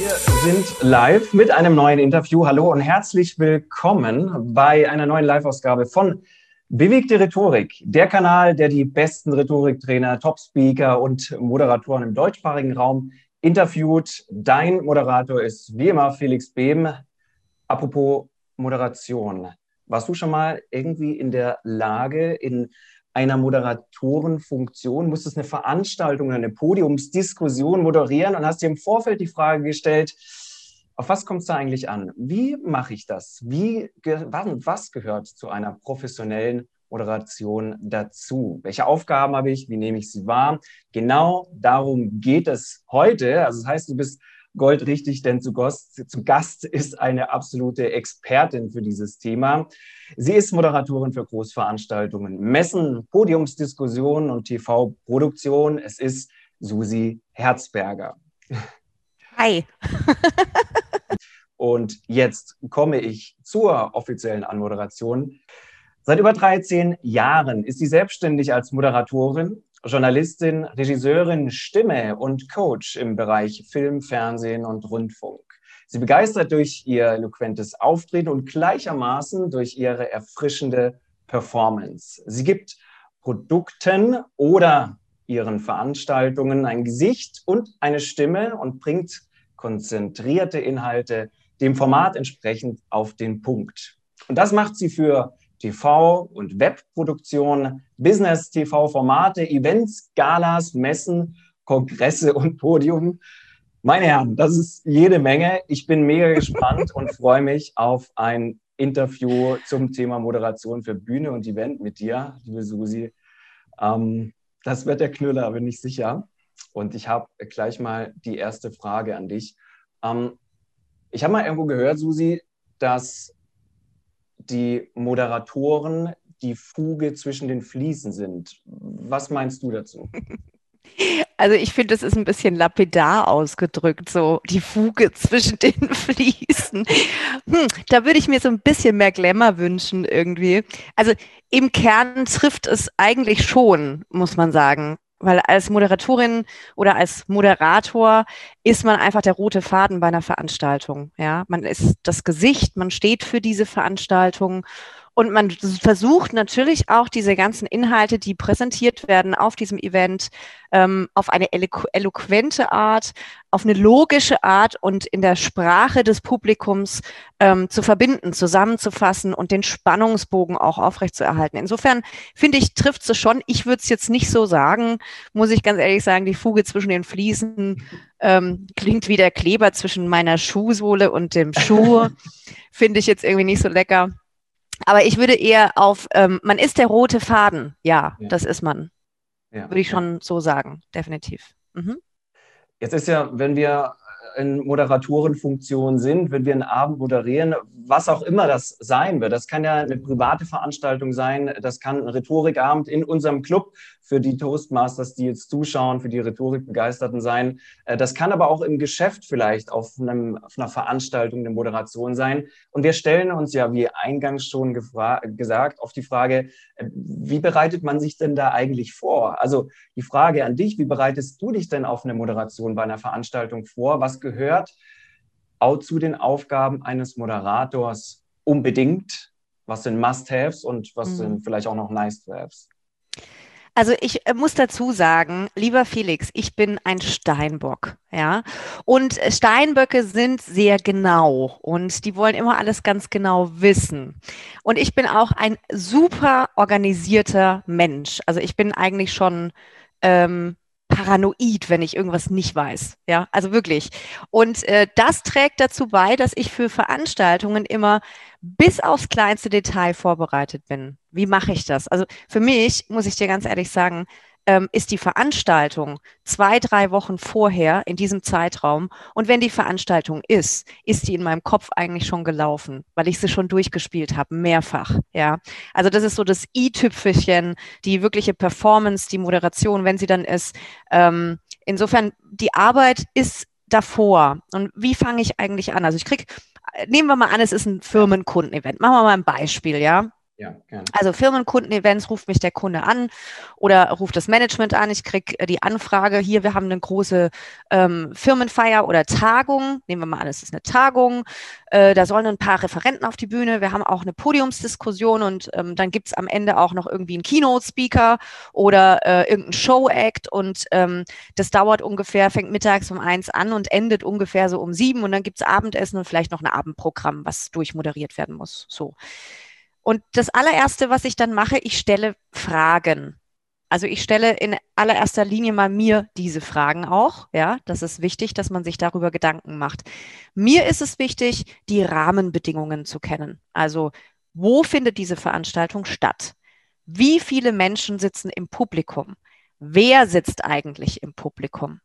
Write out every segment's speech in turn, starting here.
Wir sind live mit einem neuen Interview. Hallo und herzlich willkommen bei einer neuen Live-Ausgabe von Bewegte Rhetorik, der Kanal, der die besten Rhetoriktrainer, Top-Speaker und Moderatoren im deutschsprachigen Raum interviewt. Dein Moderator ist wie immer Felix Behm. Apropos Moderation. Warst du schon mal irgendwie in der Lage, in einer Moderatorenfunktion, musstest eine Veranstaltung oder eine Podiumsdiskussion moderieren und hast dir im Vorfeld die Frage gestellt, auf was kommt es da eigentlich an? Wie mache ich das? Wie, was gehört zu einer professionellen Moderation dazu? Welche Aufgaben habe ich? Wie nehme ich sie wahr? Genau darum geht es heute. Also das heißt, du bist goldrichtig, denn zu Gast, zu Gast ist eine absolute Expertin für dieses Thema. Sie ist Moderatorin für Großveranstaltungen, Messen, Podiumsdiskussionen und TV-Produktion. Es ist Susi Herzberger. Hi. und jetzt komme ich zur offiziellen Anmoderation. Seit über 13 Jahren ist sie selbstständig als Moderatorin Journalistin, Regisseurin, Stimme und Coach im Bereich Film, Fernsehen und Rundfunk. Sie begeistert durch ihr eloquentes Auftreten und gleichermaßen durch ihre erfrischende Performance. Sie gibt Produkten oder ihren Veranstaltungen ein Gesicht und eine Stimme und bringt konzentrierte Inhalte dem Format entsprechend auf den Punkt. Und das macht sie für TV- und Webproduktion, Business-TV-Formate, Events, Galas, Messen, Kongresse und Podium. Meine Herren, das ist jede Menge. Ich bin mega gespannt und freue mich auf ein Interview zum Thema Moderation für Bühne und Event mit dir, liebe Susi. Ähm, das wird der Knüller, bin ich sicher. Und ich habe gleich mal die erste Frage an dich. Ähm, ich habe mal irgendwo gehört, Susi, dass die Moderatoren die Fuge zwischen den Fliesen sind. Was meinst du dazu? Also ich finde, das ist ein bisschen lapidar ausgedrückt, so die Fuge zwischen den Fliesen. Hm, da würde ich mir so ein bisschen mehr Glamour wünschen irgendwie. Also im Kern trifft es eigentlich schon, muss man sagen. Weil als Moderatorin oder als Moderator ist man einfach der rote Faden bei einer Veranstaltung. Ja, man ist das Gesicht, man steht für diese Veranstaltung und man versucht natürlich auch diese ganzen Inhalte, die präsentiert werden auf diesem Event, ähm, auf eine eloqu eloquente Art, auf eine logische Art und in der Sprache des Publikums ähm, zu verbinden, zusammenzufassen und den Spannungsbogen auch aufrechtzuerhalten. Insofern finde ich, trifft es schon. Ich würde es jetzt nicht so sagen, muss ich ganz ehrlich sagen, die Fuge zwischen den Fliesen ähm, klingt wie der Kleber zwischen meiner Schuhsohle und dem Schuh. finde ich jetzt irgendwie nicht so lecker. Aber ich würde eher auf, ähm, man ist der rote Faden. Ja, ja. das ist man. Ja, würde ich schon so sagen, definitiv. Mhm. Jetzt ist ja, wenn wir in Moderatorenfunktion sind, wenn wir einen Abend moderieren, was auch immer das sein wird. Das kann ja eine private Veranstaltung sein, das kann ein Rhetorikabend in unserem Club für die Toastmasters, die jetzt zuschauen, für die Rhetorikbegeisterten sein. Äh, das kann aber auch im Geschäft vielleicht auf, einem, auf einer Veranstaltung eine Moderation sein. Und wir stellen uns ja, wie eingangs schon gesagt, auf die Frage, äh, wie bereitet man sich denn da eigentlich vor? Also die Frage an dich, wie bereitest du dich denn auf eine Moderation bei einer Veranstaltung vor? Was gehört auch zu den Aufgaben eines Moderators unbedingt? Was sind Must-Haves und was mhm. sind vielleicht auch noch Nice-to-Haves? Also ich äh, muss dazu sagen, lieber Felix, ich bin ein Steinbock, ja. Und Steinböcke sind sehr genau und die wollen immer alles ganz genau wissen. Und ich bin auch ein super organisierter Mensch. Also ich bin eigentlich schon ähm, paranoid, wenn ich irgendwas nicht weiß. Ja, also wirklich. Und äh, das trägt dazu bei, dass ich für Veranstaltungen immer bis aufs kleinste Detail vorbereitet bin. Wie mache ich das? Also für mich, muss ich dir ganz ehrlich sagen, ähm, ist die Veranstaltung zwei, drei Wochen vorher in diesem Zeitraum. Und wenn die Veranstaltung ist, ist die in meinem Kopf eigentlich schon gelaufen, weil ich sie schon durchgespielt habe, mehrfach. Ja, also das ist so das i-Tüpfelchen, die wirkliche Performance, die Moderation, wenn sie dann ist. Ähm, insofern, die Arbeit ist davor. Und wie fange ich eigentlich an? Also ich krieg, nehmen wir mal an, es ist ein Firmenkundenevent. Machen wir mal ein Beispiel, ja. Ja, gerne. Also Firmenkundenevents ruft mich der Kunde an oder ruft das Management an. Ich kriege äh, die Anfrage, hier, wir haben eine große ähm, Firmenfeier oder Tagung. Nehmen wir mal an, es ist eine Tagung. Äh, da sollen ein paar Referenten auf die Bühne. Wir haben auch eine Podiumsdiskussion und ähm, dann gibt's am Ende auch noch irgendwie einen Keynote-Speaker oder äh, irgendeinen Show-Act und ähm, das dauert ungefähr, fängt mittags um eins an und endet ungefähr so um sieben und dann gibt's Abendessen und vielleicht noch ein Abendprogramm, was durchmoderiert werden muss. So. Und das allererste, was ich dann mache, ich stelle Fragen. Also ich stelle in allererster Linie mal mir diese Fragen auch. Ja, das ist wichtig, dass man sich darüber Gedanken macht. Mir ist es wichtig, die Rahmenbedingungen zu kennen. Also wo findet diese Veranstaltung statt? Wie viele Menschen sitzen im Publikum? Wer sitzt eigentlich im Publikum?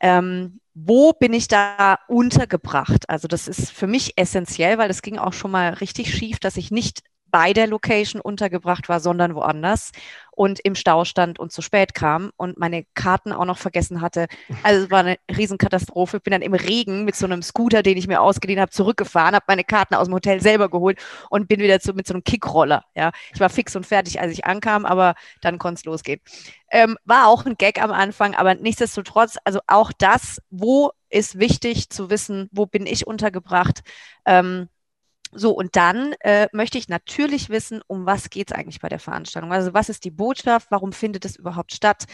Ähm, wo bin ich da untergebracht? Also das ist für mich essentiell, weil es ging auch schon mal richtig schief, dass ich nicht bei der Location untergebracht war, sondern woanders und im Stau stand und zu spät kam und meine Karten auch noch vergessen hatte. Also es war eine Riesenkatastrophe. Ich bin dann im Regen mit so einem Scooter, den ich mir ausgeliehen habe, zurückgefahren, habe meine Karten aus dem Hotel selber geholt und bin wieder zu, mit so einem Kickroller. Ja, ich war fix und fertig, als ich ankam, aber dann konnte es losgehen. Ähm, war auch ein Gag am Anfang, aber nichtsdestotrotz, also auch das, wo ist wichtig zu wissen, wo bin ich untergebracht. Ähm, so, und dann äh, möchte ich natürlich wissen, um was geht es eigentlich bei der Veranstaltung? Also was ist die Botschaft? Warum findet es überhaupt statt?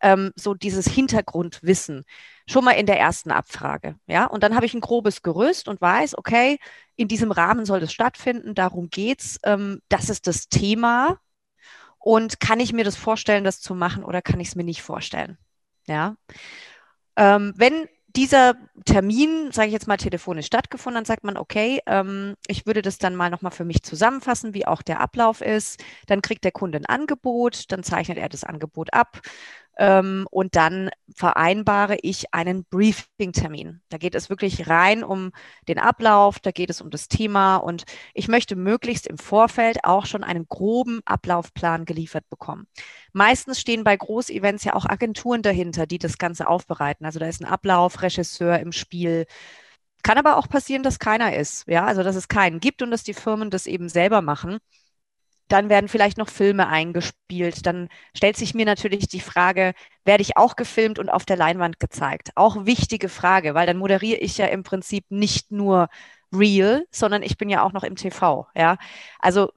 Ähm, so dieses Hintergrundwissen schon mal in der ersten Abfrage. Ja, und dann habe ich ein grobes Gerüst und weiß, okay, in diesem Rahmen soll das stattfinden, darum geht's. Ähm, das ist das Thema. Und kann ich mir das vorstellen, das zu machen oder kann ich es mir nicht vorstellen? Ja. Ähm, wenn dieser Termin, sage ich jetzt mal, telefonisch stattgefunden, dann sagt man, okay, ähm, ich würde das dann mal nochmal für mich zusammenfassen, wie auch der Ablauf ist. Dann kriegt der Kunde ein Angebot, dann zeichnet er das Angebot ab. Ähm, und dann vereinbare ich einen Briefing-Termin. Da geht es wirklich rein um den Ablauf, da geht es um das Thema und ich möchte möglichst im Vorfeld auch schon einen groben Ablaufplan geliefert bekommen. Meistens stehen bei Großevents ja auch Agenturen dahinter, die das Ganze aufbereiten. Also da ist ein Ablauf, Regisseur im Spiel. Kann aber auch passieren, dass keiner ist. Ja, also dass es keinen gibt und dass die Firmen das eben selber machen. Dann werden vielleicht noch Filme eingespielt. Dann stellt sich mir natürlich die Frage, werde ich auch gefilmt und auf der Leinwand gezeigt? Auch wichtige Frage, weil dann moderiere ich ja im Prinzip nicht nur real, sondern ich bin ja auch noch im TV. Ja, also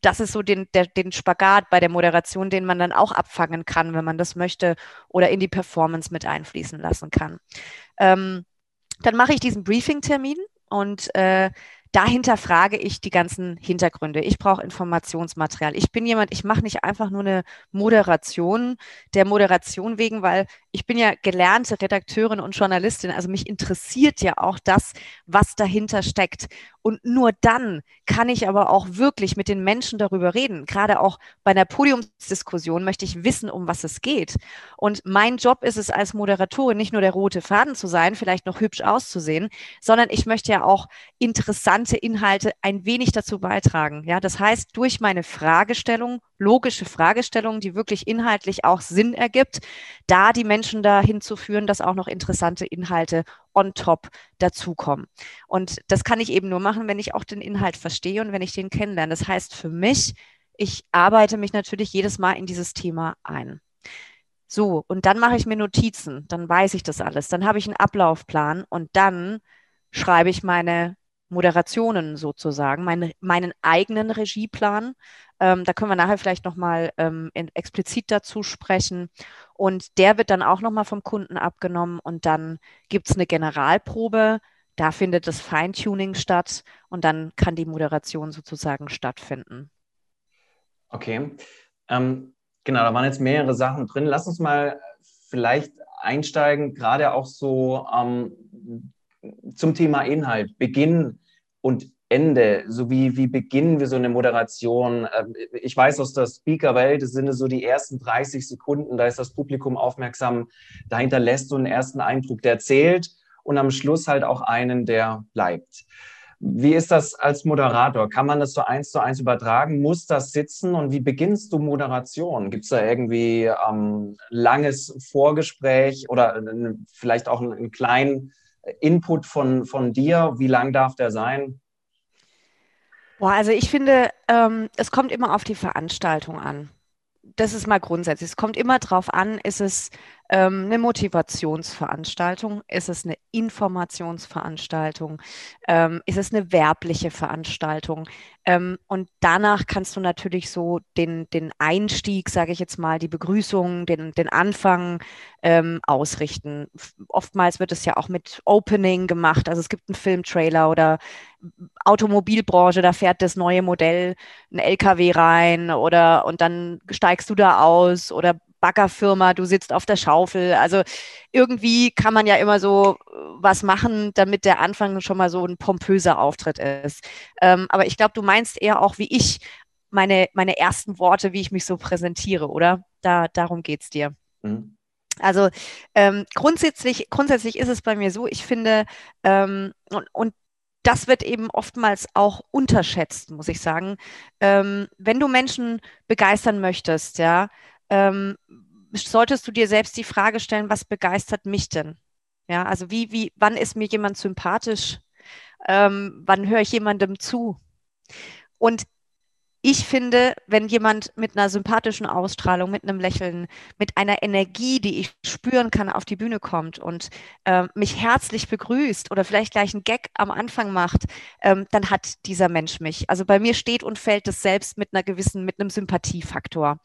das ist so den, der, den Spagat bei der Moderation, den man dann auch abfangen kann, wenn man das möchte oder in die Performance mit einfließen lassen kann. Ähm, dann mache ich diesen Briefing-Termin und äh, dahinter frage ich die ganzen Hintergründe. Ich brauche Informationsmaterial. Ich bin jemand, ich mache nicht einfach nur eine Moderation der Moderation wegen, weil ich bin ja gelernte Redakteurin und Journalistin. Also mich interessiert ja auch das, was dahinter steckt. Und nur dann kann ich aber auch wirklich mit den Menschen darüber reden. Gerade auch bei einer Podiumsdiskussion möchte ich wissen, um was es geht. Und mein Job ist es als Moderatorin, nicht nur der rote Faden zu sein, vielleicht noch hübsch auszusehen, sondern ich möchte ja auch interessante Inhalte ein wenig dazu beitragen. Ja, das heißt, durch meine Fragestellung, logische Fragestellung, die wirklich inhaltlich auch Sinn ergibt, da die Menschen dahin zu führen, dass auch noch interessante Inhalte on top dazukommen. Und das kann ich eben nur machen, wenn ich auch den Inhalt verstehe und wenn ich den kennenlerne. Das heißt für mich, ich arbeite mich natürlich jedes Mal in dieses Thema ein. So, und dann mache ich mir Notizen, dann weiß ich das alles, dann habe ich einen Ablaufplan und dann schreibe ich meine Moderationen sozusagen, meine, meinen eigenen Regieplan. Ähm, da können wir nachher vielleicht nochmal ähm, explizit dazu sprechen. Und der wird dann auch nochmal vom Kunden abgenommen und dann gibt es eine Generalprobe. Da findet das Feintuning statt und dann kann die Moderation sozusagen stattfinden. Okay. Ähm, genau, da waren jetzt mehrere Sachen drin. Lass uns mal vielleicht einsteigen, gerade auch so ähm, zum Thema Inhalt, Beginn und Ende? So wie, wie beginnen wir so eine Moderation? Ähm, ich weiß aus der Speaker-Welt, es sind so die ersten 30 Sekunden, da ist das Publikum aufmerksam, dahinter lässt du einen ersten Eindruck, der zählt und am Schluss halt auch einen, der bleibt. Wie ist das als Moderator? Kann man das so eins zu eins übertragen? Muss das sitzen? Und wie beginnst du Moderation? Gibt es da irgendwie ähm, langes Vorgespräch oder äh, vielleicht auch einen, einen kleinen Input von, von dir? Wie lang darf der sein? Boah, also ich finde, ähm, es kommt immer auf die Veranstaltung an. Das ist mal grundsätzlich. Es kommt immer darauf an, ist es ähm, eine Motivationsveranstaltung? Ist es eine Informationsveranstaltung? Ähm, ist es eine werbliche Veranstaltung? Ähm, und danach kannst du natürlich so den, den Einstieg, sage ich jetzt mal, die Begrüßung, den, den Anfang ähm, ausrichten. Oftmals wird es ja auch mit Opening gemacht. Also es gibt einen Filmtrailer oder Automobilbranche, da fährt das neue Modell ein LKW rein oder und dann steigst du da aus oder Baggerfirma, du sitzt auf der Schaufel. Also irgendwie kann man ja immer so äh, was machen, damit der Anfang schon mal so ein pompöser Auftritt ist. Ähm, aber ich glaube, du meinst eher auch wie ich meine, meine ersten Worte, wie ich mich so präsentiere, oder? Da, darum geht es dir. Mhm. Also ähm, grundsätzlich, grundsätzlich ist es bei mir so, ich finde, ähm, und, und das wird eben oftmals auch unterschätzt, muss ich sagen. Ähm, wenn du Menschen begeistern möchtest, ja, ähm, solltest du dir selbst die Frage stellen, was begeistert mich denn? Ja, also wie, wie, wann ist mir jemand sympathisch? Ähm, wann höre ich jemandem zu? Und ich finde, wenn jemand mit einer sympathischen Ausstrahlung, mit einem Lächeln, mit einer Energie, die ich spüren kann, auf die Bühne kommt und äh, mich herzlich begrüßt oder vielleicht gleich einen Gag am Anfang macht, ähm, dann hat dieser Mensch mich. Also bei mir steht und fällt es selbst mit einer gewissen, mit einem Sympathiefaktor.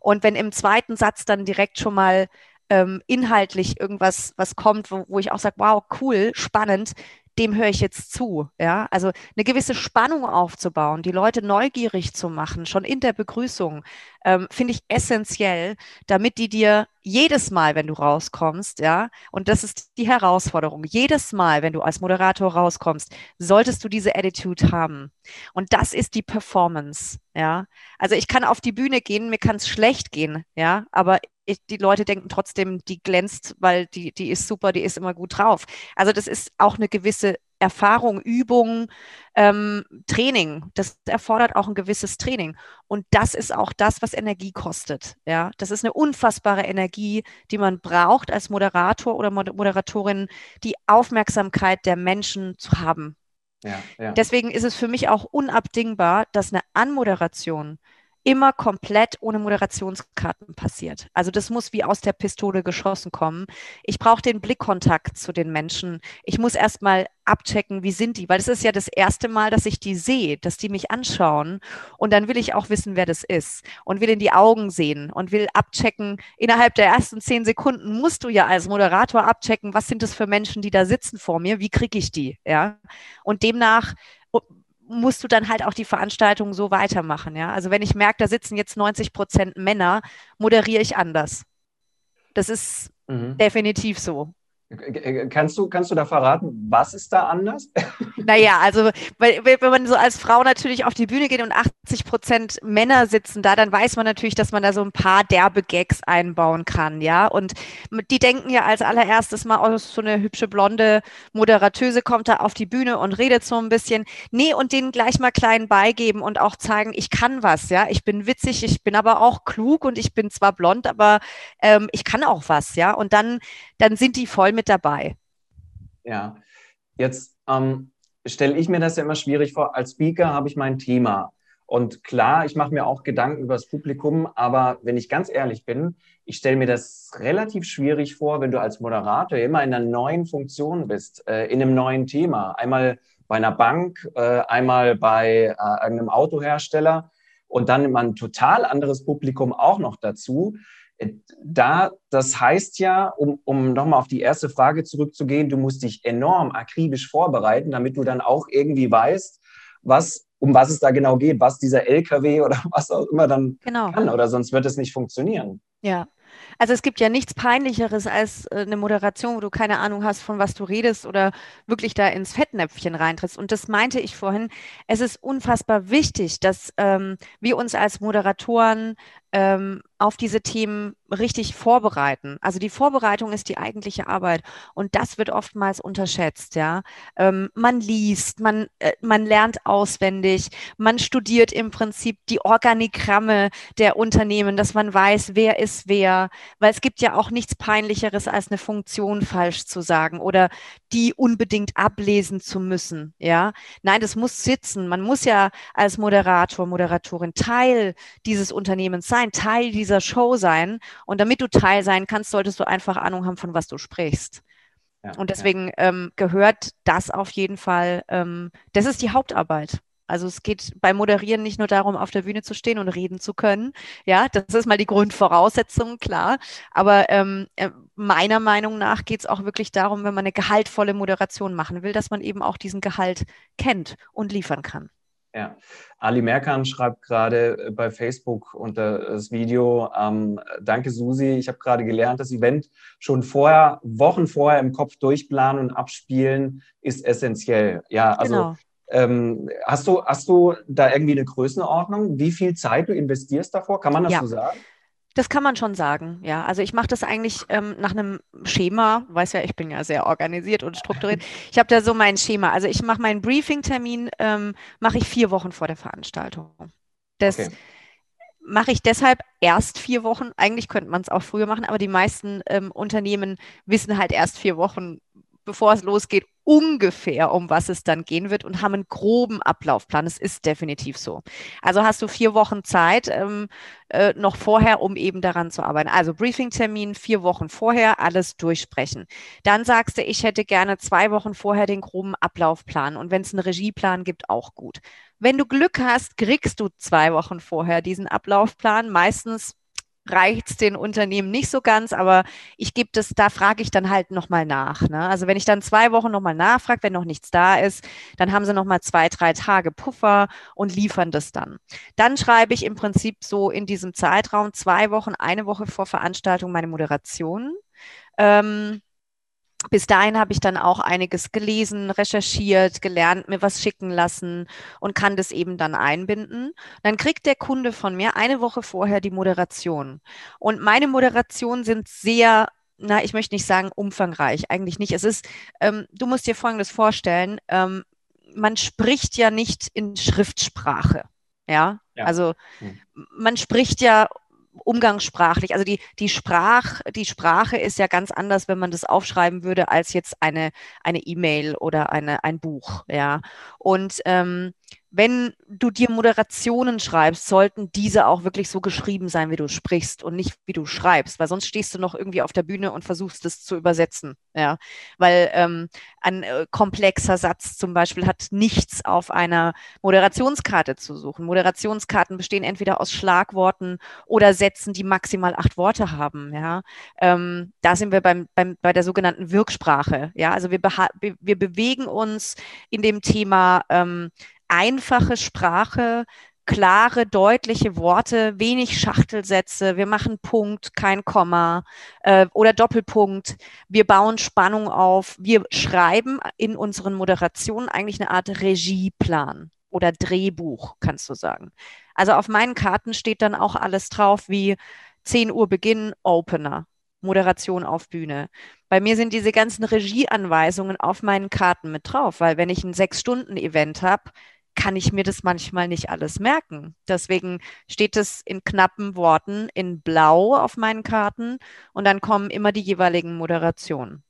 Und wenn im zweiten Satz dann direkt schon mal ähm, inhaltlich irgendwas was kommt, wo, wo ich auch sage, wow, cool, spannend, dem höre ich jetzt zu. Ja, also eine gewisse Spannung aufzubauen, die Leute neugierig zu machen, schon in der Begrüßung, ähm, finde ich essentiell, damit die dir jedes Mal, wenn du rauskommst, ja, und das ist die Herausforderung, jedes Mal, wenn du als Moderator rauskommst, solltest du diese Attitude haben. Und das ist die Performance, ja. Also ich kann auf die Bühne gehen, mir kann es schlecht gehen, ja, aber ich, die Leute denken trotzdem, die glänzt, weil die, die ist super, die ist immer gut drauf. Also das ist auch eine gewisse Erfahrung, Übung, ähm, Training. Das erfordert auch ein gewisses Training. Und das ist auch das, was Energie kostet. Ja, das ist eine unfassbare Energie, die man braucht als Moderator oder Moderatorin, die Aufmerksamkeit der Menschen zu haben. Ja, ja. Deswegen ist es für mich auch unabdingbar, dass eine Anmoderation immer komplett ohne Moderationskarten passiert. Also das muss wie aus der Pistole geschossen kommen. Ich brauche den Blickkontakt zu den Menschen. Ich muss erstmal abchecken, wie sind die, weil es ist ja das erste Mal, dass ich die sehe, dass die mich anschauen und dann will ich auch wissen, wer das ist und will in die Augen sehen und will abchecken. Innerhalb der ersten zehn Sekunden musst du ja als Moderator abchecken, was sind das für Menschen, die da sitzen vor mir, wie kriege ich die, ja? Und demnach musst du dann halt auch die Veranstaltung so weitermachen. Ja? Also wenn ich merke, da sitzen jetzt 90 Prozent Männer, moderiere ich anders. Das ist mhm. definitiv so. Kannst du, kannst du da verraten, was ist da anders? Naja, also wenn man so als Frau natürlich auf die Bühne geht und 80 Prozent Männer sitzen da, dann weiß man natürlich, dass man da so ein paar derbe Gags einbauen kann, ja. Und die denken ja als allererstes mal, oh, so eine hübsche blonde Moderatöse kommt da auf die Bühne und redet so ein bisschen. Nee, und denen gleich mal klein beigeben und auch zeigen, ich kann was, ja. Ich bin witzig, ich bin aber auch klug und ich bin zwar blond, aber ähm, ich kann auch was, ja. Und dann, dann sind die voll mit dabei. Ja, jetzt ähm, stelle ich mir das ja immer schwierig vor. Als Speaker habe ich mein Thema. Und klar, ich mache mir auch Gedanken über das Publikum, aber wenn ich ganz ehrlich bin, ich stelle mir das relativ schwierig vor, wenn du als Moderator immer in einer neuen Funktion bist, äh, in einem neuen Thema. Einmal bei einer Bank, äh, einmal bei äh, einem Autohersteller und dann immer ein total anderes Publikum auch noch dazu da, das heißt ja, um, um nochmal auf die erste Frage zurückzugehen, du musst dich enorm akribisch vorbereiten, damit du dann auch irgendwie weißt, was, um was es da genau geht, was dieser LKW oder was auch immer dann genau. kann, oder sonst wird es nicht funktionieren. Ja, Also es gibt ja nichts Peinlicheres als äh, eine Moderation, wo du keine Ahnung hast, von was du redest oder wirklich da ins Fettnäpfchen reintrittst. Und das meinte ich vorhin. Es ist unfassbar wichtig, dass ähm, wir uns als Moderatoren ähm, auf diese Themen richtig vorbereiten. Also die Vorbereitung ist die eigentliche Arbeit und das wird oftmals unterschätzt. Ja, ähm, man liest, man äh, man lernt auswendig, man studiert im Prinzip die Organigramme der Unternehmen, dass man weiß, wer ist wer, weil es gibt ja auch nichts peinlicheres als eine Funktion falsch zu sagen oder die unbedingt ablesen zu müssen. Ja, nein, das muss sitzen. Man muss ja als Moderator, Moderatorin Teil dieses Unternehmens sein, Teil dieser Show sein. Und damit du Teil sein kannst, solltest du einfach Ahnung haben, von was du sprichst. Ja, und deswegen ja. ähm, gehört das auf jeden Fall, ähm, das ist die Hauptarbeit. Also es geht beim Moderieren nicht nur darum, auf der Bühne zu stehen und reden zu können. Ja, das ist mal die Grundvoraussetzung, klar. Aber ähm, äh, meiner Meinung nach geht es auch wirklich darum, wenn man eine gehaltvolle Moderation machen will, dass man eben auch diesen Gehalt kennt und liefern kann. Ja, Ali Merkan schreibt gerade äh, bei Facebook unter das Video, ähm, danke Susi, ich habe gerade gelernt, das Event schon vorher, Wochen vorher im Kopf durchplanen und abspielen ist essentiell. Ja, also genau. ähm, hast, du, hast du da irgendwie eine Größenordnung, wie viel Zeit du investierst davor? Kann man das ja. so sagen? Das kann man schon sagen, ja. Also ich mache das eigentlich ähm, nach einem Schema, weiß ja, ich bin ja sehr organisiert und strukturiert. Ich habe da so mein Schema. Also ich mache meinen Briefing-Termin, ähm, mache ich vier Wochen vor der Veranstaltung. Das okay. mache ich deshalb erst vier Wochen. Eigentlich könnte man es auch früher machen, aber die meisten ähm, Unternehmen wissen halt erst vier Wochen, bevor es losgeht, ungefähr, um was es dann gehen wird und haben einen groben Ablaufplan. Es ist definitiv so. Also hast du vier Wochen Zeit ähm, äh, noch vorher, um eben daran zu arbeiten. Also Briefingtermin vier Wochen vorher, alles durchsprechen. Dann sagst du, ich hätte gerne zwei Wochen vorher den groben Ablaufplan und wenn es einen Regieplan gibt, auch gut. Wenn du Glück hast, kriegst du zwei Wochen vorher diesen Ablaufplan. Meistens reicht es den Unternehmen nicht so ganz, aber ich gebe das, da frage ich dann halt nochmal nach. Ne? Also wenn ich dann zwei Wochen nochmal nachfrage, wenn noch nichts da ist, dann haben sie nochmal zwei, drei Tage Puffer und liefern das dann. Dann schreibe ich im Prinzip so in diesem Zeitraum zwei Wochen, eine Woche vor Veranstaltung meine Moderation. Ähm, bis dahin habe ich dann auch einiges gelesen, recherchiert, gelernt, mir was schicken lassen und kann das eben dann einbinden. Dann kriegt der Kunde von mir eine Woche vorher die Moderation. Und meine Moderationen sind sehr na, ich möchte nicht sagen umfangreich, eigentlich nicht. Es ist, ähm, du musst dir Folgendes vorstellen, ähm, man spricht ja nicht in Schriftsprache. Ja, ja. also hm. man spricht ja umgangssprachlich, also die, die, Sprach, die Sprache ist ja ganz anders, wenn man das aufschreiben würde, als jetzt eine eine E-Mail oder eine, ein Buch. Ja. Und ähm, wenn du dir Moderationen schreibst, sollten diese auch wirklich so geschrieben sein, wie du sprichst und nicht wie du schreibst, weil sonst stehst du noch irgendwie auf der Bühne und versuchst es zu übersetzen. Ja, weil ähm, ein äh, komplexer Satz zum Beispiel hat nichts auf einer Moderationskarte zu suchen. Moderationskarten bestehen entweder aus Schlagworten oder Sätzen, die maximal acht Worte haben. Ja, ähm, da sind wir beim, beim, bei der sogenannten Wirksprache. Ja, also wir, wir bewegen uns in dem Thema ähm, einfache Sprache, klare, deutliche Worte, wenig Schachtelsätze. Wir machen Punkt, kein Komma äh, oder Doppelpunkt. Wir bauen Spannung auf. Wir schreiben in unseren Moderationen eigentlich eine Art Regieplan oder Drehbuch, kannst du sagen. Also auf meinen Karten steht dann auch alles drauf wie 10 Uhr Beginn, Opener, Moderation auf Bühne. Bei mir sind diese ganzen Regieanweisungen auf meinen Karten mit drauf, weil wenn ich ein Sechs-Stunden-Event habe, kann ich mir das manchmal nicht alles merken. Deswegen steht es in knappen Worten in Blau auf meinen Karten und dann kommen immer die jeweiligen Moderationen.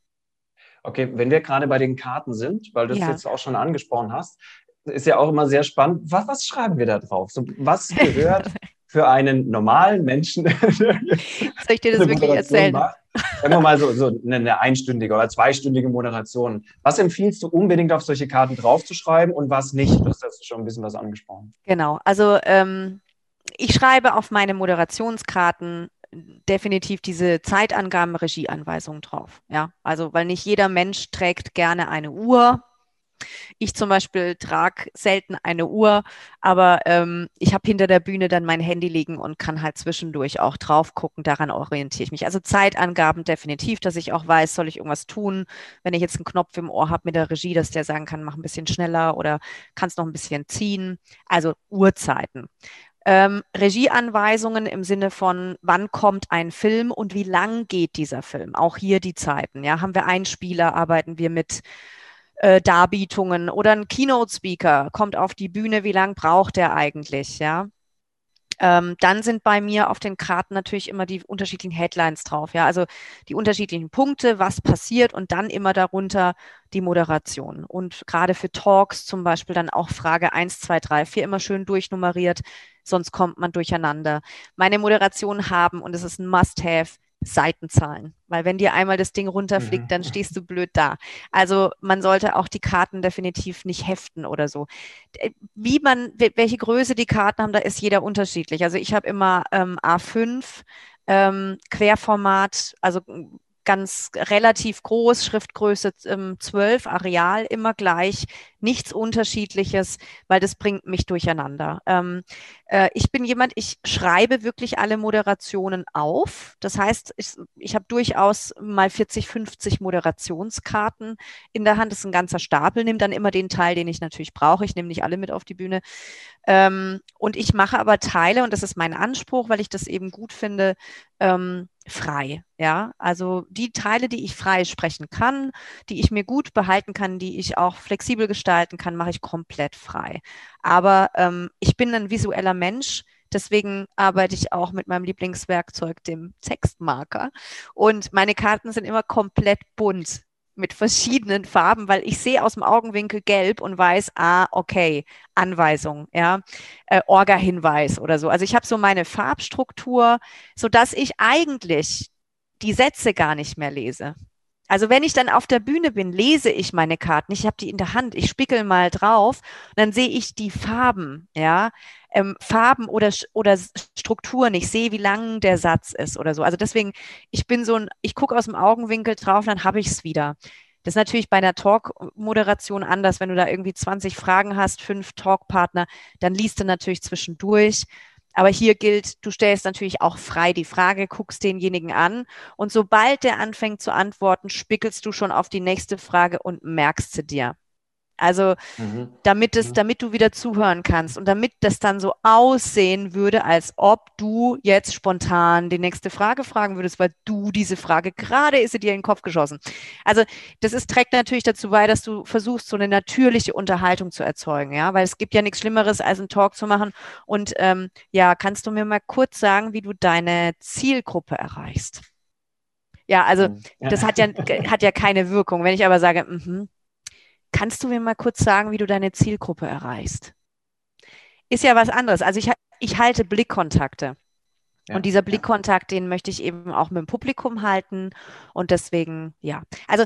Okay, wenn wir gerade bei den Karten sind, weil du es ja. jetzt auch schon angesprochen hast, ist ja auch immer sehr spannend. Was, was schreiben wir da drauf? So, was gehört für einen normalen Menschen? Soll ich dir das wirklich erzählen? Macht? Sagen wir mal so, so eine einstündige oder zweistündige Moderation. Was empfiehlst du unbedingt auf solche Karten draufzuschreiben und was nicht? Du hast jetzt schon ein bisschen was angesprochen. Genau, also ähm, ich schreibe auf meine Moderationskarten definitiv diese Zeitangaben, Regieanweisungen drauf. Ja, also weil nicht jeder Mensch trägt gerne eine Uhr Ich zum Beispiel trage selten eine Uhr, aber ähm, ich habe hinter der Bühne dann mein Handy liegen und kann halt zwischendurch auch drauf gucken. Daran orientiere ich mich. Also Zeitangaben definitiv, dass ich auch weiß, soll ich irgendwas tun, wenn ich jetzt einen Knopf im Ohr habe mit der Regie, dass der sagen kann, mach ein bisschen schneller oder kannst noch ein bisschen ziehen. Also Uhrzeiten. Ähm, Regieanweisungen im Sinne von, wann kommt ein Film und wie lang geht dieser Film? Auch hier die Zeiten. Ja, haben wir Einspieler, arbeiten wir mit äh, Darbietungen oder ein Keynote-Speaker kommt auf die Bühne, wie lang braucht der eigentlich? Ja, ähm, dann sind bei mir auf den Karten natürlich immer die unterschiedlichen Headlines drauf, ja, also die unterschiedlichen Punkte, was passiert und dann immer darunter die Moderation. Und gerade für Talks zum Beispiel dann auch Frage 1, 2, 3, 4 immer schön durchnummeriert, sonst kommt man durcheinander. Meine Moderationen haben, und es ist ein Must-Have, Seitenzahlen. Weil wenn dir einmal das Ding runterfliegt, mhm. dann stehst du blöd da. Also man sollte auch die Karten definitiv nicht heften oder so. Wie man, welche Größe die Karten haben, da ist jeder unterschiedlich. Also ich habe immer ähm, A5, ähm, Querformat, also ganz relativ groß, Schriftgröße ähm, 12, Areal immer gleich, nichts Unterschiedliches, weil das bringt mich durcheinander. Ähm, äh, ich bin jemand, ich schreibe wirklich alle Moderationen auf. Das heißt, ich, ich habe durchaus mal 40, 50 Moderationskarten in der Hand. Das ist ein ganzer Stapel, nehme dann immer den Teil, den ich natürlich brauche. Ich nehme nicht alle mit auf die Bühne. Ähm, und ich mache aber Teile, und das ist mein Anspruch, weil ich das eben gut finde, ähm, frei. Ja, also die Teile, die ich frei sprechen kann, die ich mir gut behalten kann, die ich auch flexibel gestalten kann, mache ich komplett frei. Aber ähm, ich bin ein visueller Mensch. Deswegen arbeite ich auch mit meinem Lieblingswerkzeug, dem Textmarker. Und meine Karten sind immer komplett bunt mit verschiedenen Farben, weil ich sehe aus dem Augenwinkel gelb und weiß, ah, okay, Anweisung, ja, äh, Orga-Hinweis oder so. Also ich habe so meine Farbstruktur, so dass ich eigentlich die Sätze gar nicht mehr lese. Also wenn ich dann auf der Bühne bin, lese ich meine Karten. Ich habe die in der Hand. Ich spickel mal drauf. dann sehe ich die Farben, ja, ähm, Farben oder oder Strukturen. Ich sehe, wie lang der Satz ist oder so. Also deswegen, ich bin so ein, ich gucke aus dem Augenwinkel drauf, dann habe ich es wieder. Das ist natürlich bei einer Talk-Moderation anders. Wenn du da irgendwie 20 Fragen hast, fünf Talkpartner, dann liest du natürlich zwischendurch. Aber hier gilt, du stellst natürlich auch frei die Frage, guckst denjenigen an und sobald der anfängt zu antworten, spickelst du schon auf die nächste Frage und merkst sie dir. Also mhm. damit es, mhm. damit du wieder zuhören kannst und damit das dann so aussehen würde, als ob du jetzt spontan die nächste Frage fragen würdest, weil du diese Frage gerade ist sie dir in den Kopf geschossen. Also das ist, trägt natürlich dazu bei, dass du versuchst, so eine natürliche Unterhaltung zu erzeugen, ja, weil es gibt ja nichts Schlimmeres, als einen Talk zu machen. Und ähm, ja, kannst du mir mal kurz sagen, wie du deine Zielgruppe erreichst? Ja, also mhm. ja. das hat ja, hat ja keine Wirkung. Wenn ich aber sage, mh, Kannst du mir mal kurz sagen, wie du deine Zielgruppe erreichst? Ist ja was anderes. Also ich, ich halte Blickkontakte. Ja, und dieser Blickkontakt, den möchte ich eben auch mit dem Publikum halten. Und deswegen, ja. Also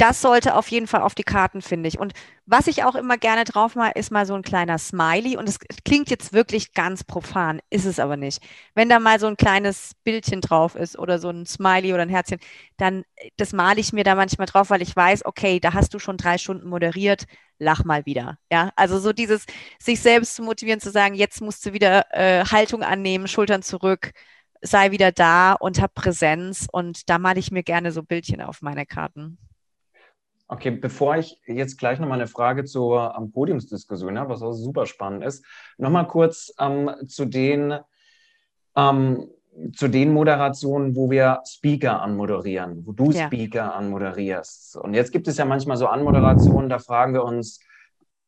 das sollte auf jeden Fall auf die Karten, finde ich. Und was ich auch immer gerne drauf mache, ist mal so ein kleiner Smiley. Und es klingt jetzt wirklich ganz profan, ist es aber nicht. Wenn da mal so ein kleines Bildchen drauf ist oder so ein Smiley oder ein Herzchen, dann das male ich mir da manchmal drauf, weil ich weiß, okay, da hast du schon drei Stunden moderiert, lach mal wieder. Ja, also so dieses, sich selbst zu motivieren, zu sagen, jetzt musst du wieder äh, Haltung annehmen, Schultern zurück, sei wieder da und hab Präsenz. Und da male ich mir gerne so Bildchen auf meine Karten. Okay, bevor ich jetzt gleich nochmal eine Frage zur um, Podiumsdiskussion habe, was auch super spannend ist, nochmal kurz ähm, zu, den, ähm, zu den Moderationen, wo wir Speaker anmoderieren, wo du ja. Speaker anmoderierst. Und jetzt gibt es ja manchmal so Anmoderationen, da fragen wir uns,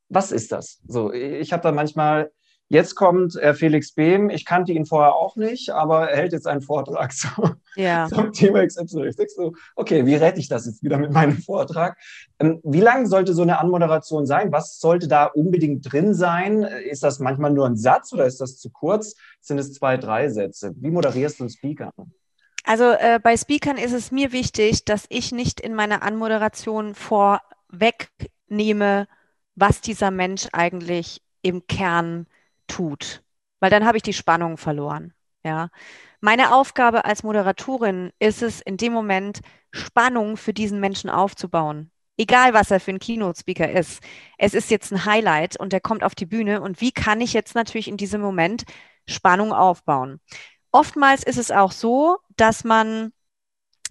was ist das? So, ich habe da manchmal Jetzt kommt äh, Felix Behm. Ich kannte ihn vorher auch nicht, aber er hält jetzt einen Vortrag zu, ja. zum Thema XY. Ich denke so, okay, wie rette ich das jetzt wieder mit meinem Vortrag? Ähm, wie lang sollte so eine Anmoderation sein? Was sollte da unbedingt drin sein? Ist das manchmal nur ein Satz oder ist das zu kurz? Sind es zwei, drei Sätze? Wie moderierst du einen Speaker? Also äh, bei Speakern ist es mir wichtig, dass ich nicht in meiner Anmoderation vorwegnehme, was dieser Mensch eigentlich im Kern tut, weil dann habe ich die Spannung verloren. Ja. Meine Aufgabe als Moderatorin ist es, in dem Moment Spannung für diesen Menschen aufzubauen. egal was er für ein Keynote-Speaker ist, es ist jetzt ein Highlight und der kommt auf die Bühne und wie kann ich jetzt natürlich in diesem Moment Spannung aufbauen? Oftmals ist es auch so, dass man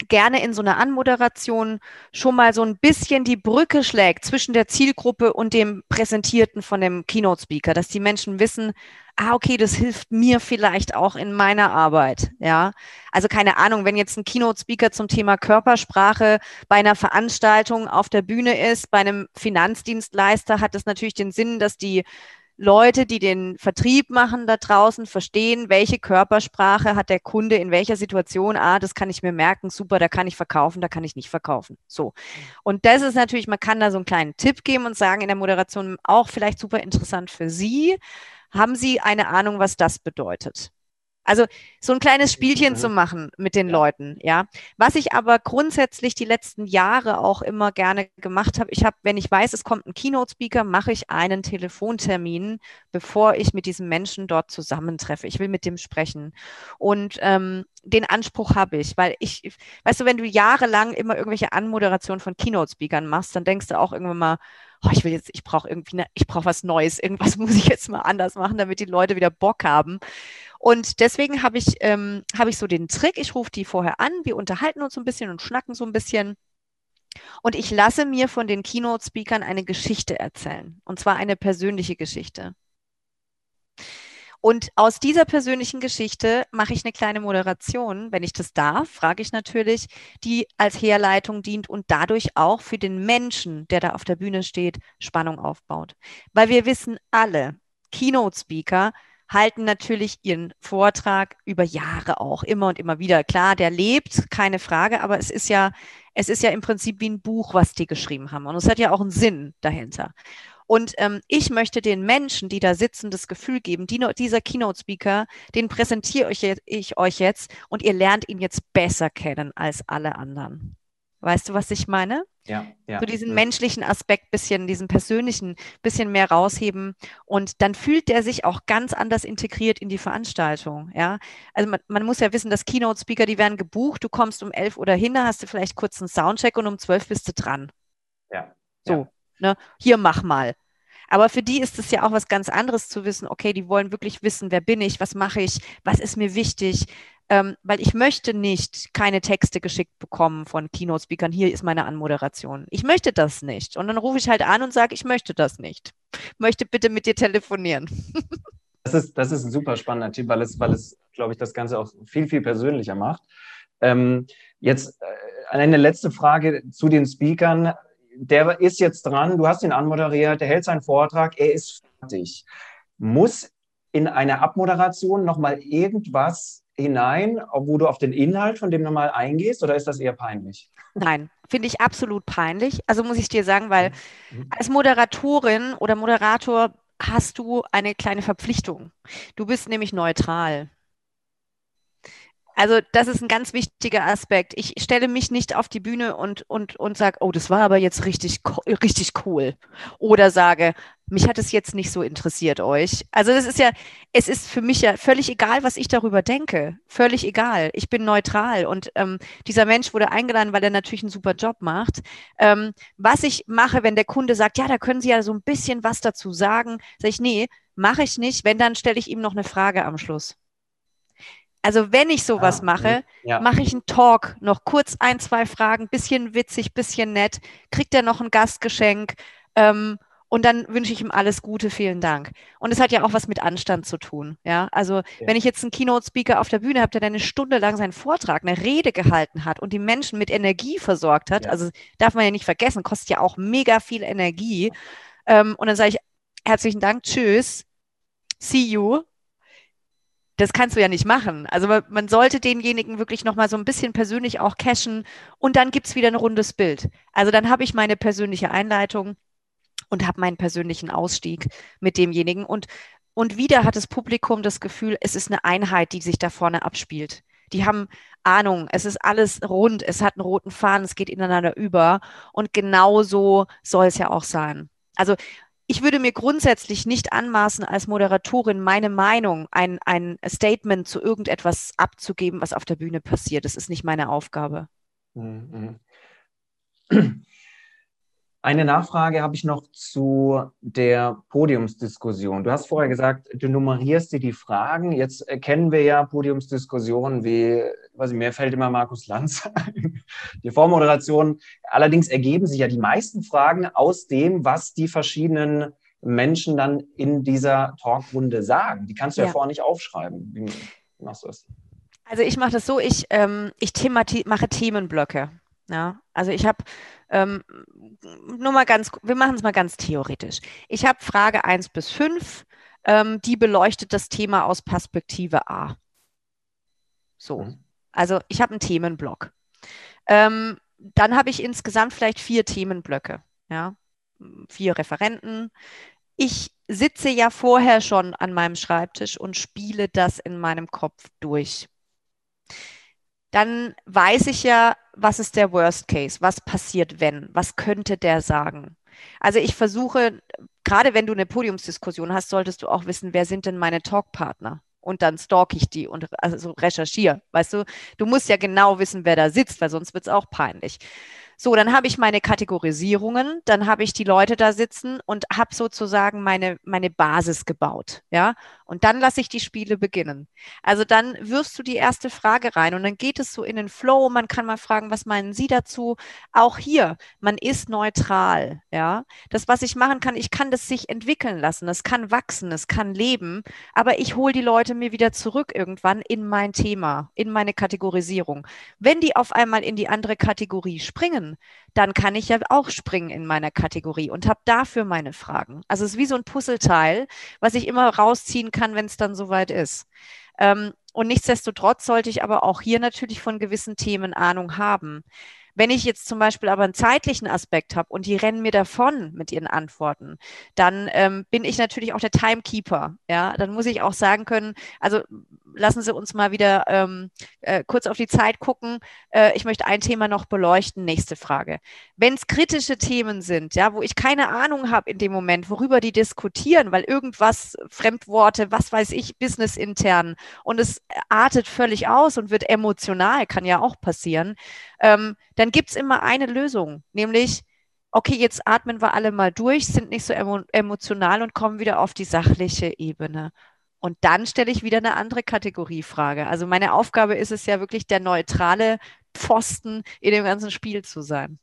gerne in so einer Anmoderation schon mal so ein bisschen die Brücke schlägt zwischen der Zielgruppe und dem Präsentierten von dem Keynote-Speaker, dass die Menschen wissen, ah, okay, das hilft mir vielleicht auch in meiner Arbeit, ja. Also keine Ahnung, wenn jetzt ein Keynote-Speaker zum Thema Körpersprache bei einer Veranstaltung auf der Bühne ist, bei einem Finanzdienstleister, hat es natürlich den Sinn, dass die Leute, die den Vertrieb machen da draußen, verstehen, welche Körpersprache hat der Kunde in welcher Situation. Ah, das kann ich mir merken, super, da kann ich verkaufen, da kann ich nicht verkaufen. So. Und das ist natürlich, man kann da so einen kleinen Tipp geben und sagen in der Moderation auch vielleicht super interessant für Sie. Haben Sie eine Ahnung, was das bedeutet? Also so ein kleines Spielchen zu machen mit den ja. Leuten, ja. Was ich aber grundsätzlich die letzten Jahre auch immer gerne gemacht habe, ich habe, wenn ich weiß, es kommt ein Keynote-Speaker, mache ich einen Telefontermin, bevor ich mit diesem Menschen dort zusammentreffe. Ich will mit dem sprechen. Und ähm, den Anspruch habe ich, weil ich, weißt du, wenn du jahrelang immer irgendwelche Anmoderationen von Keynote-Speakern machst, dann denkst du auch irgendwann mal, oh, ich will jetzt, ich brauche irgendwie, ne, ich brauche was Neues, irgendwas muss ich jetzt mal anders machen, damit die Leute wieder Bock haben. Und deswegen habe ich, ähm, habe ich so den Trick, ich rufe die vorher an, wir unterhalten uns ein bisschen und schnacken so ein bisschen. Und ich lasse mir von den Keynote-Speakern eine Geschichte erzählen. Und zwar eine persönliche Geschichte. Und aus dieser persönlichen Geschichte mache ich eine kleine Moderation, wenn ich das darf, frage ich natürlich, die als Herleitung dient und dadurch auch für den Menschen, der da auf der Bühne steht, Spannung aufbaut. Weil wir wissen alle, Keynote-Speaker halten natürlich ihren Vortrag über Jahre auch immer und immer wieder. Klar, der lebt, keine Frage, aber es ist ja, es ist ja im Prinzip wie ein Buch, was die geschrieben haben. Und es hat ja auch einen Sinn dahinter. Und ähm, ich möchte den Menschen, die da sitzen, das Gefühl geben, die, dieser Keynote-Speaker, den präsentiere ich, ich euch jetzt und ihr lernt ihn jetzt besser kennen als alle anderen. Weißt du, was ich meine? Ja, ja. So diesen menschlichen Aspekt bisschen, diesen persönlichen bisschen mehr rausheben und dann fühlt der sich auch ganz anders integriert in die Veranstaltung. Ja, also man, man muss ja wissen, dass Keynote-Speaker, die werden gebucht, du kommst um elf oder hin, da hast du vielleicht kurz einen Soundcheck und um zwölf bist du dran. Ja. So, ja. Ne? hier mach mal. Aber für die ist es ja auch was ganz anderes zu wissen, okay, die wollen wirklich wissen, wer bin ich, was mache ich, was ist mir wichtig, ähm, weil ich möchte nicht keine Texte geschickt bekommen von Keynote-Speakern, hier ist meine Anmoderation. Ich möchte das nicht. Und dann rufe ich halt an und sage, ich möchte das nicht. Möchte bitte mit dir telefonieren. Das ist, das ist ein super spannender Tipp, weil es, weil es, glaube ich, das Ganze auch viel, viel persönlicher macht. Ähm, jetzt äh, eine letzte Frage zu den Speakern der ist jetzt dran, du hast ihn anmoderiert, der hält seinen Vortrag, er ist fertig. Muss in eine Abmoderation nochmal irgendwas hinein, wo du auf den Inhalt von dem nochmal eingehst oder ist das eher peinlich? Nein, finde ich absolut peinlich. Also muss ich dir sagen, weil mhm. als Moderatorin oder Moderator hast du eine kleine Verpflichtung. Du bist nämlich neutral. Also das ist ein ganz wichtiger Aspekt. Ich stelle mich nicht auf die Bühne und, und, und sage, oh, das war aber jetzt richtig, richtig cool. Oder sage, mich hat es jetzt nicht so interessiert euch. Also das ist ja, es ist für mich ja völlig egal, was ich darüber denke. Völlig egal. Ich bin neutral. Und ähm, dieser Mensch wurde eingeladen, weil er natürlich einen super Job macht. Ähm, was ich mache, wenn der Kunde sagt, ja, da können Sie ja so ein bisschen was dazu sagen, sage ich, nee, mache ich nicht. Wenn, dann stelle ich ihm noch eine Frage am Schluss. Also wenn ich sowas ah, mache, ja. mache ich einen Talk, noch kurz ein, zwei Fragen, bisschen witzig, bisschen nett, kriegt er noch ein Gastgeschenk ähm, und dann wünsche ich ihm alles Gute, vielen Dank. Und es hat ja auch was mit Anstand zu tun. Ja, also ja. wenn ich jetzt einen Keynote-Speaker auf der Bühne habe, der eine Stunde lang seinen Vortrag, eine Rede gehalten hat und die Menschen mit Energie versorgt hat, ja. also darf man ja nicht vergessen, kostet ja auch mega viel Energie. Ähm, und dann sage ich herzlichen Dank, tschüss, see you das kannst du ja nicht machen. Also man sollte denjenigen wirklich nochmal so ein bisschen persönlich auch cashen und dann gibt es wieder ein rundes Bild. Also dann habe ich meine persönliche Einleitung und habe meinen persönlichen Ausstieg mit demjenigen und und wieder hat das Publikum das Gefühl, es ist eine Einheit, die sich da vorne abspielt. Die haben Ahnung, es ist alles rund, es hat einen roten Faden, es geht ineinander über. Und genauso soll es ja auch sein. Also ich würde mir grundsätzlich nicht anmaßen, als Moderatorin meine Meinung, ein, ein Statement zu irgendetwas abzugeben, was auf der Bühne passiert. Das ist nicht meine Aufgabe. Mhm. Eine Nachfrage habe ich noch zu der Podiumsdiskussion. Du hast vorher gesagt, du nummerierst dir die Fragen. Jetzt kennen wir ja Podiumsdiskussionen wie, weiß ich, mir fällt immer Markus Lanz ein, die Vormoderation. Allerdings ergeben sich ja die meisten Fragen aus dem, was die verschiedenen Menschen dann in dieser Talkrunde sagen. Die kannst du ja, ja vorher nicht aufschreiben. Wie machst du das? Also ich mache das so, ich, ähm, ich mache Themenblöcke. Ja, also ich habe ähm, nur mal ganz, wir machen es mal ganz theoretisch. Ich habe Frage 1 bis 5, ähm, die beleuchtet das Thema aus Perspektive A. So, mhm. also ich habe einen Themenblock. Ähm, dann habe ich insgesamt vielleicht vier Themenblöcke, ja, vier Referenten. Ich sitze ja vorher schon an meinem Schreibtisch und spiele das in meinem Kopf durch dann weiß ich ja, was ist der Worst Case? Was passiert, wenn? Was könnte der sagen? Also ich versuche, gerade wenn du eine Podiumsdiskussion hast, solltest du auch wissen, wer sind denn meine Talkpartner? Und dann stalk ich die und also recherchiere. Weißt du, du musst ja genau wissen, wer da sitzt, weil sonst wird es auch peinlich. So, dann habe ich meine Kategorisierungen, dann habe ich die Leute da sitzen und habe sozusagen meine, meine Basis gebaut. Ja, und dann lasse ich die Spiele beginnen. Also dann wirfst du die erste Frage rein und dann geht es so in den Flow. Man kann mal fragen, was meinen Sie dazu? Auch hier, man ist neutral. Ja, das, was ich machen kann, ich kann das sich entwickeln lassen. Es kann wachsen, es kann leben, aber ich hole die Leute mir wieder zurück irgendwann in mein Thema, in meine Kategorisierung. Wenn die auf einmal in die andere Kategorie springen, dann kann ich ja auch springen in meiner Kategorie und habe dafür meine Fragen. Also es ist wie so ein Puzzleteil, was ich immer rausziehen kann, wenn es dann soweit ist. Ähm, und nichtsdestotrotz sollte ich aber auch hier natürlich von gewissen Themen Ahnung haben. Wenn ich jetzt zum Beispiel aber einen zeitlichen Aspekt habe und die rennen mir davon mit ihren Antworten, dann ähm, bin ich natürlich auch der Timekeeper. Ja, dann muss ich auch sagen können, also lassen Sie uns mal wieder ähm, äh, kurz auf die Zeit gucken. Äh, ich möchte ein Thema noch beleuchten. Nächste Frage. Wenn es kritische Themen sind, ja, wo ich keine Ahnung habe in dem Moment, worüber die diskutieren, weil irgendwas, Fremdworte, was weiß ich, business intern und es artet völlig aus und wird emotional, kann ja auch passieren, ähm, dann gibt es immer eine Lösung, nämlich okay, jetzt atmen wir alle mal durch, sind nicht so emo emotional und kommen wieder auf die sachliche Ebene. Und dann stelle ich wieder eine andere Kategoriefrage. Also meine Aufgabe ist es ja wirklich, der neutrale Pfosten in dem ganzen Spiel zu sein.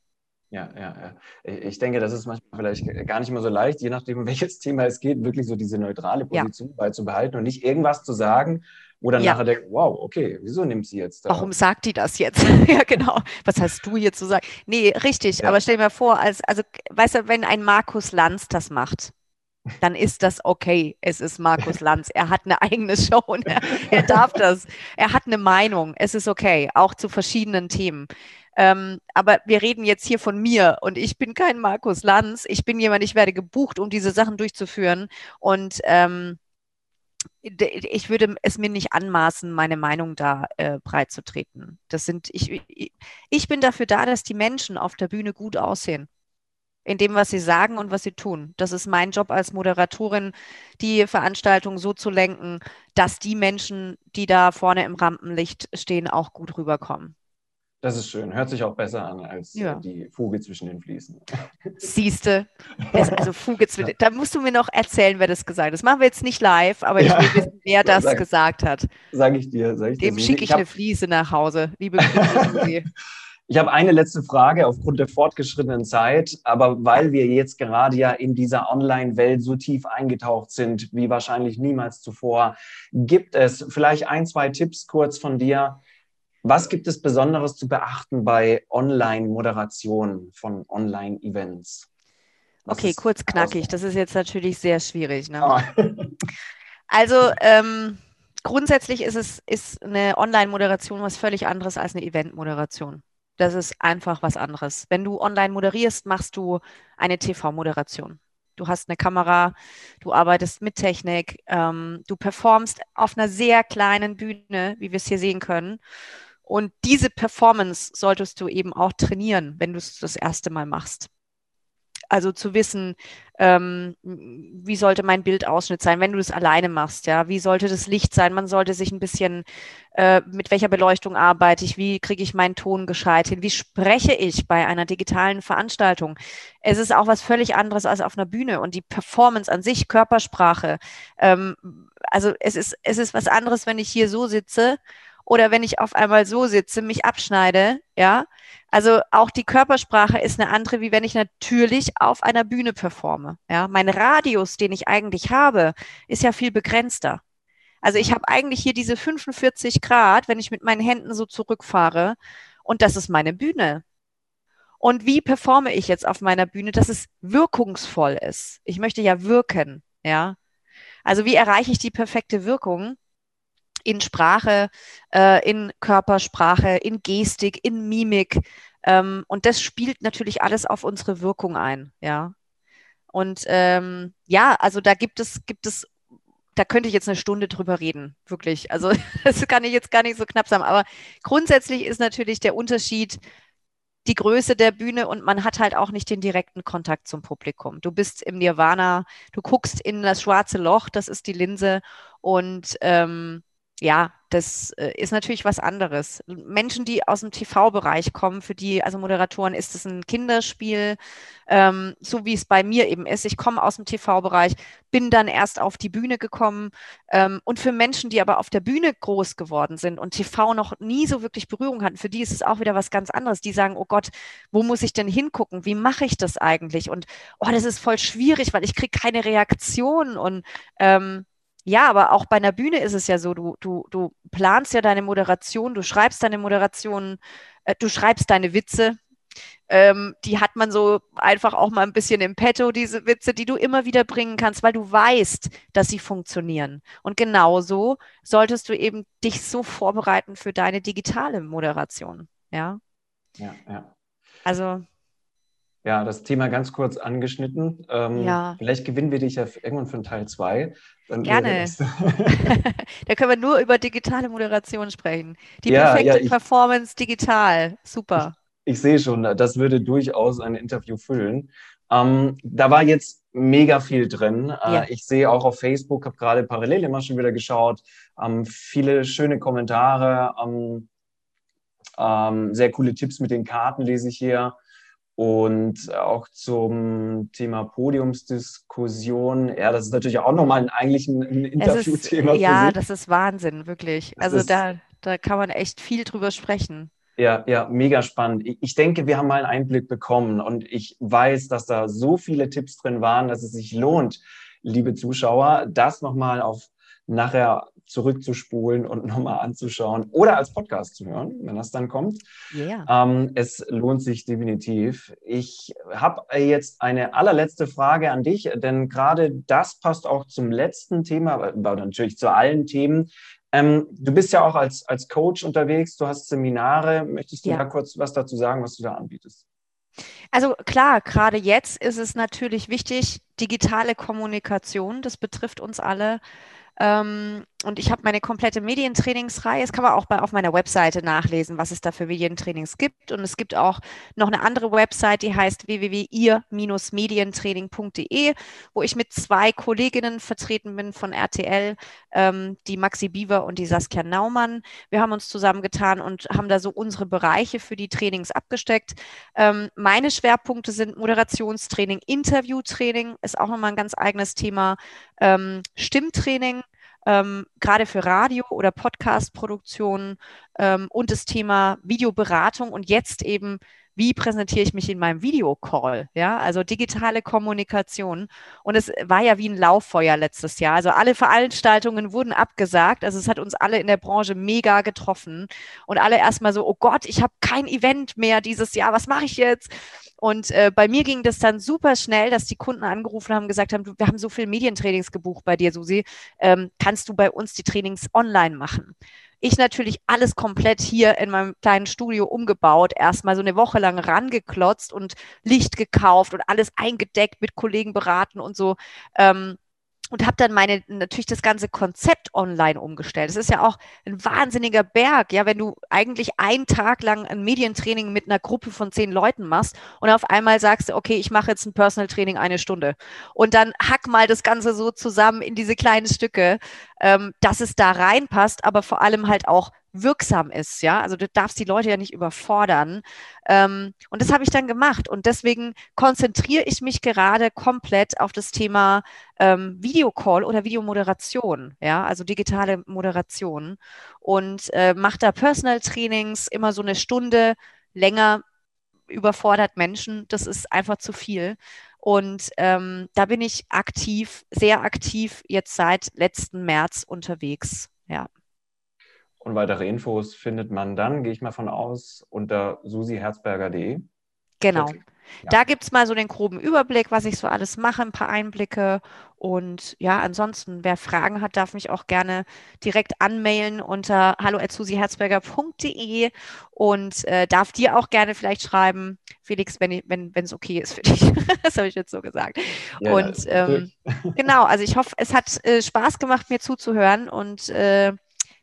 Ja, ja, ja. Ich denke, das ist manchmal vielleicht gar nicht immer so leicht, je nachdem, um welches Thema es geht, wirklich so diese neutrale Position ja. beizubehalten und nicht irgendwas zu sagen, wo dann ja. nachher denkt, wow, okay, wieso nimmt sie jetzt da? Warum sagt die das jetzt? ja, genau. Was hast du hier zu sagen? Nee, richtig, ja. aber stell dir mal vor, als, also, weißt du, wenn ein Markus Lanz das macht, dann ist das okay. Es ist Markus Lanz. Er hat eine eigene Show und er, er darf das. Er hat eine Meinung. Es ist okay, auch zu verschiedenen Themen. Ähm, aber wir reden jetzt hier von mir und ich bin kein Markus Lanz. Ich bin jemand, ich werde gebucht, um diese Sachen durchzuführen. Und ähm, ich würde es mir nicht anmaßen, meine Meinung da äh, breitzutreten. Das sind, ich, ich bin dafür da, dass die Menschen auf der Bühne gut aussehen in dem, was sie sagen und was sie tun. Das ist mein Job als Moderatorin, die Veranstaltung so zu lenken, dass die Menschen, die da vorne im Rampenlicht stehen, auch gut rüberkommen. Das ist schön. Hört sich auch besser an als ja. die Fuge zwischen den Fliesen. Siehste, also Fuge zwischen. Da musst du mir noch erzählen, wer das gesagt hat. Das machen wir jetzt nicht live, aber ja. ich will wissen, wer das sag, gesagt hat. Sage ich dir. Sag ich Dem schicke ich, ich eine Fliese nach Hause. Liebe Grüße. Ich habe eine letzte Frage aufgrund der fortgeschrittenen Zeit, aber weil wir jetzt gerade ja in dieser Online-Welt so tief eingetaucht sind wie wahrscheinlich niemals zuvor, gibt es vielleicht ein, zwei Tipps kurz von dir. Was gibt es Besonderes zu beachten bei Online-Moderation von Online-Events? Okay, kurz knackig. Das ist jetzt natürlich sehr schwierig. Ne? Ah. also ähm, grundsätzlich ist es ist eine Online-Moderation was völlig anderes als eine Event-Moderation. Das ist einfach was anderes. Wenn du online moderierst, machst du eine TV-Moderation. Du hast eine Kamera, du arbeitest mit Technik, ähm, du performst auf einer sehr kleinen Bühne, wie wir es hier sehen können. Und diese Performance solltest du eben auch trainieren, wenn du es das erste Mal machst. Also zu wissen, ähm, wie sollte mein Bildausschnitt sein, wenn du das alleine machst, ja, wie sollte das Licht sein? Man sollte sich ein bisschen, äh, mit welcher Beleuchtung arbeite ich, wie kriege ich meinen Ton gescheit hin, wie spreche ich bei einer digitalen Veranstaltung? Es ist auch was völlig anderes als auf einer Bühne und die Performance an sich, Körpersprache. Ähm, also es ist, es ist was anderes, wenn ich hier so sitze oder wenn ich auf einmal so sitze, mich abschneide, ja. Also auch die Körpersprache ist eine andere, wie wenn ich natürlich auf einer Bühne performe. Ja, mein Radius, den ich eigentlich habe, ist ja viel begrenzter. Also ich habe eigentlich hier diese 45 Grad, wenn ich mit meinen Händen so zurückfahre, und das ist meine Bühne. Und wie performe ich jetzt auf meiner Bühne, dass es wirkungsvoll ist? Ich möchte ja wirken, ja. Also wie erreiche ich die perfekte Wirkung? In Sprache, äh, in Körpersprache, in Gestik, in Mimik. Ähm, und das spielt natürlich alles auf unsere Wirkung ein, ja. Und ähm, ja, also da gibt es, gibt es, da könnte ich jetzt eine Stunde drüber reden, wirklich. Also das kann ich jetzt gar nicht so knapp sagen. Aber grundsätzlich ist natürlich der Unterschied die Größe der Bühne und man hat halt auch nicht den direkten Kontakt zum Publikum. Du bist im Nirvana, du guckst in das schwarze Loch, das ist die Linse und ähm, ja, das äh, ist natürlich was anderes. Menschen, die aus dem TV-Bereich kommen, für die, also Moderatoren, ist es ein Kinderspiel, ähm, so wie es bei mir eben ist. Ich komme aus dem TV-Bereich, bin dann erst auf die Bühne gekommen. Ähm, und für Menschen, die aber auf der Bühne groß geworden sind und TV noch nie so wirklich Berührung hatten, für die ist es auch wieder was ganz anderes. Die sagen, oh Gott, wo muss ich denn hingucken? Wie mache ich das eigentlich? Und oh, das ist voll schwierig, weil ich kriege keine Reaktion und ähm, ja, aber auch bei einer Bühne ist es ja so, du, du, du planst ja deine Moderation, du schreibst deine Moderation, äh, du schreibst deine Witze. Ähm, die hat man so einfach auch mal ein bisschen im Petto, diese Witze, die du immer wieder bringen kannst, weil du weißt, dass sie funktionieren. Und genauso solltest du eben dich so vorbereiten für deine digitale Moderation. Ja. Ja, ja. Also ja, das Thema ganz kurz angeschnitten. Ähm, ja. Vielleicht gewinnen wir dich ja irgendwann für einen Teil 2. Gerne. da können wir nur über digitale Moderation sprechen. Die ja, perfekte ja, ich, Performance digital. Super. Ich, ich, sehe schon, das würde durchaus ein Interview füllen. Ähm, da war jetzt mega viel drin. Äh, ja. ich sehe auch auf Facebook, habe gerade parallel immer schon wieder geschaut, ähm, viele schöne Kommentare, ähm, ähm sehr coole Tipps mit den Karten lese ich hier. Und auch zum Thema Podiumsdiskussion, ja, das ist natürlich auch nochmal ein, eigentlich ein, ein Interviewthema. Ja, das ist Wahnsinn, wirklich. Das also da, da kann man echt viel drüber sprechen. Ja, ja, mega spannend. Ich denke, wir haben mal einen Einblick bekommen und ich weiß, dass da so viele Tipps drin waren, dass es sich lohnt, liebe Zuschauer, das nochmal auf nachher zurückzuspulen und nochmal anzuschauen oder als Podcast zu hören, wenn das dann kommt. Yeah. Ähm, es lohnt sich definitiv. Ich habe jetzt eine allerletzte Frage an dich, denn gerade das passt auch zum letzten Thema, aber natürlich zu allen Themen. Ähm, du bist ja auch als, als Coach unterwegs, du hast Seminare. Möchtest du ja. da kurz was dazu sagen, was du da anbietest? Also klar, gerade jetzt ist es natürlich wichtig, digitale Kommunikation, das betrifft uns alle. Ähm, und ich habe meine komplette Medientrainingsreihe. Das kann man auch bei, auf meiner Webseite nachlesen, was es da für Medientrainings gibt. Und es gibt auch noch eine andere Website, die heißt www.ihr-medientraining.de, wo ich mit zwei Kolleginnen vertreten bin von RTL, ähm, die Maxi Bieber und die Saskia Naumann. Wir haben uns zusammengetan und haben da so unsere Bereiche für die Trainings abgesteckt. Ähm, meine Schwerpunkte sind Moderationstraining, Interviewtraining, ist auch nochmal ein ganz eigenes Thema, ähm, Stimmtraining ähm, gerade für Radio- oder Podcast-Produktionen ähm, und das Thema Videoberatung und jetzt eben wie präsentiere ich mich in meinem Videocall, ja, also digitale Kommunikation. Und es war ja wie ein Lauffeuer letztes Jahr. Also alle Veranstaltungen wurden abgesagt. Also es hat uns alle in der Branche mega getroffen und alle erstmal so, oh Gott, ich habe kein Event mehr dieses Jahr, was mache ich jetzt? Und äh, bei mir ging das dann super schnell, dass die Kunden angerufen haben, gesagt haben, wir haben so viel Medientrainings gebucht bei dir, Susi, ähm, kannst du bei uns die Trainings online machen? Ich natürlich alles komplett hier in meinem kleinen Studio umgebaut, erstmal so eine Woche lang rangeklotzt und Licht gekauft und alles eingedeckt, mit Kollegen beraten und so. Ähm, und habe dann meine natürlich das ganze Konzept online umgestellt. Das ist ja auch ein wahnsinniger Berg, ja, wenn du eigentlich einen Tag lang ein Medientraining mit einer Gruppe von zehn Leuten machst und auf einmal sagst, okay, ich mache jetzt ein Personal Training eine Stunde und dann hack mal das Ganze so zusammen in diese kleinen Stücke, ähm, dass es da reinpasst, aber vor allem halt auch wirksam ist, ja. Also du darfst die Leute ja nicht überfordern. Ähm, und das habe ich dann gemacht. Und deswegen konzentriere ich mich gerade komplett auf das Thema ähm, Videocall oder Videomoderation, ja, also digitale Moderation. Und äh, mache da Personal Trainings immer so eine Stunde länger überfordert Menschen. Das ist einfach zu viel. Und ähm, da bin ich aktiv, sehr aktiv jetzt seit letzten März unterwegs. Ja. Und weitere Infos findet man dann, gehe ich mal von aus, unter susiherzberger.de. Genau. Ja. Da gibt es mal so den groben Überblick, was ich so alles mache, ein paar Einblicke. Und ja, ansonsten, wer Fragen hat, darf mich auch gerne direkt anmailen unter hallo.susiherzberger.de und äh, darf dir auch gerne vielleicht schreiben, Felix, wenn es wenn, okay ist für dich. das habe ich jetzt so gesagt. Ja, und ähm, genau, also ich hoffe, es hat äh, Spaß gemacht, mir zuzuhören und äh,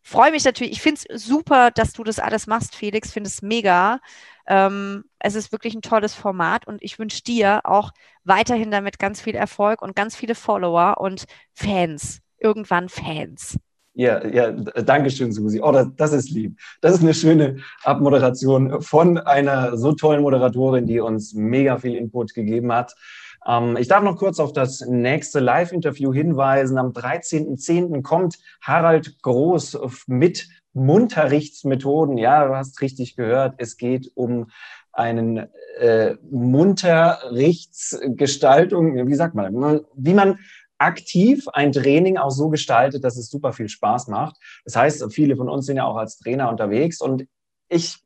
freue mich natürlich. Ich finde es super, dass du das alles machst, Felix. Finde es mega. Ähm, es ist wirklich ein tolles Format und ich wünsche dir auch weiterhin damit ganz viel Erfolg und ganz viele Follower und Fans. Irgendwann Fans. Ja, ja, danke schön, Susi. Oh, das, das, ist lieb. Das ist eine schöne Abmoderation von einer so tollen Moderatorin, die uns mega viel Input gegeben hat. Ähm, ich darf noch kurz auf das nächste Live-Interview hinweisen. Am 13.10. kommt Harald Groß mit Munterrichtsmethoden. Ja, du hast richtig gehört. Es geht um einen äh, Munterrichtsgestaltung, wie sagt man, wie man aktiv ein Training auch so gestaltet, dass es super viel Spaß macht. Das heißt, viele von uns sind ja auch als Trainer unterwegs und ich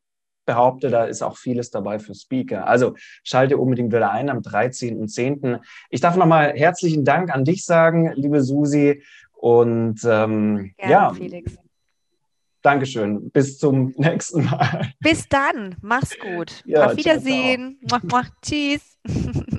behaupte, da ist auch vieles dabei für Speaker. Also schalte unbedingt wieder ein am 13.10. Ich darf nochmal herzlichen Dank an dich sagen, liebe Susi. Und ähm, Gerne, ja, Felix. Dankeschön. Bis zum nächsten Mal. Bis dann. Mach's gut. Ja, Auf Wiedersehen. Ciao, ciao. Tschüss.